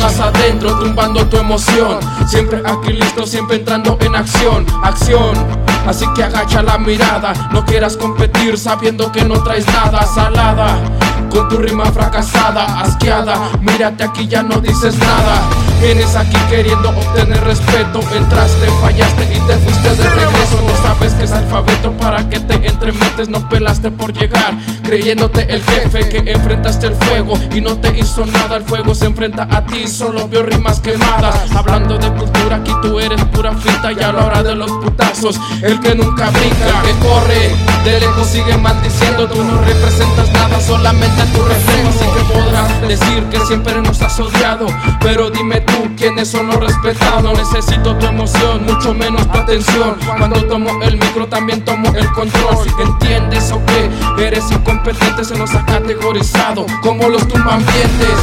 más adentro, tumbando tu emoción. Siempre aquí listo, siempre entrando en acción, acción. Así que agacha la mirada, no quieras competir sabiendo que no traes nada salada. Con tu rima fracasada, asqueada, mírate aquí ya no dices nada. Vienes aquí queriendo obtener respeto, entraste, fallaste y te fuiste de regreso. No sabes que es alfabeto para que te entremetes, no pelaste por llegar, creyéndote el jefe que enfrentaste el fuego y no te hizo nada. El fuego se enfrenta a ti, solo vio rimas quemadas. Hablando de cultura, aquí tú eres pura finta y a la hora de los putazos, el que nunca brinca, el que corre, de lejos sigue maldiciendo. Tú no representas solamente tu reflejo. Así que podrás decir que siempre nos has odiado, pero dime tú quiénes son los respetados. No necesito tu emoción, mucho menos tu atención. Cuando tomo el micro, también tomo el control. ¿Entiendes o qué? Eres incompetente, se nos ha categorizado como los tumbambientes.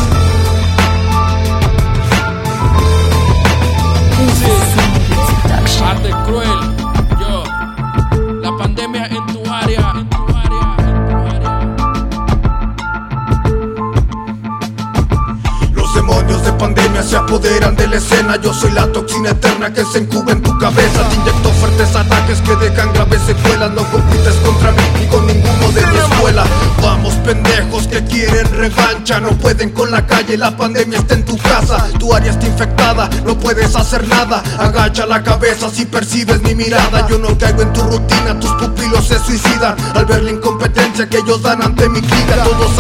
Arte cruel, yo. La pandemia en tu área, demonios de pandemia se apoderan de la escena. Yo soy la toxina eterna que se encuba en tu cabeza. Te inyecto fuertes ataques que dejan graves secuelas. No compites contra mí ni con ninguno de mi escuela. Vamos pendejos que quieren revancha. No pueden con la calle, la pandemia está en tu casa. Tu área está infectada, no puedes hacer nada. Agacha la cabeza si percibes mi mirada. Yo no caigo en tu rutina, tus pupilos se suicidan Al ver la incompetencia que ellos dan ante mi cría Todos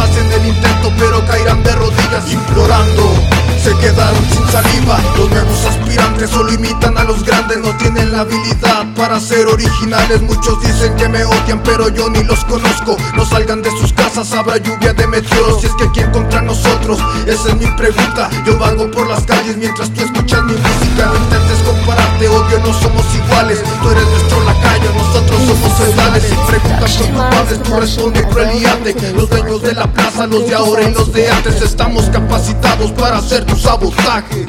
implorando. Se quedaron sin saliva. Los nuevos aspirantes solo imitan a los grandes. No tienen la habilidad para ser originales. Muchos dicen que me odian pero yo ni los conozco. No salgan de sus casas, habrá lluvia de meteoros Si es que quién contra nosotros, esa es mi pregunta. Yo vago por las calles mientras tú escuchas mi música. No intentes compararte, obvio no somos iguales. Tú eres nuestro lacayo, nosotros feudales Si preguntan por culpables, tú responde cruelíate Los dueños de la plaza, los de ahora y los de antes Estamos capacitados para hacer tu sabotaje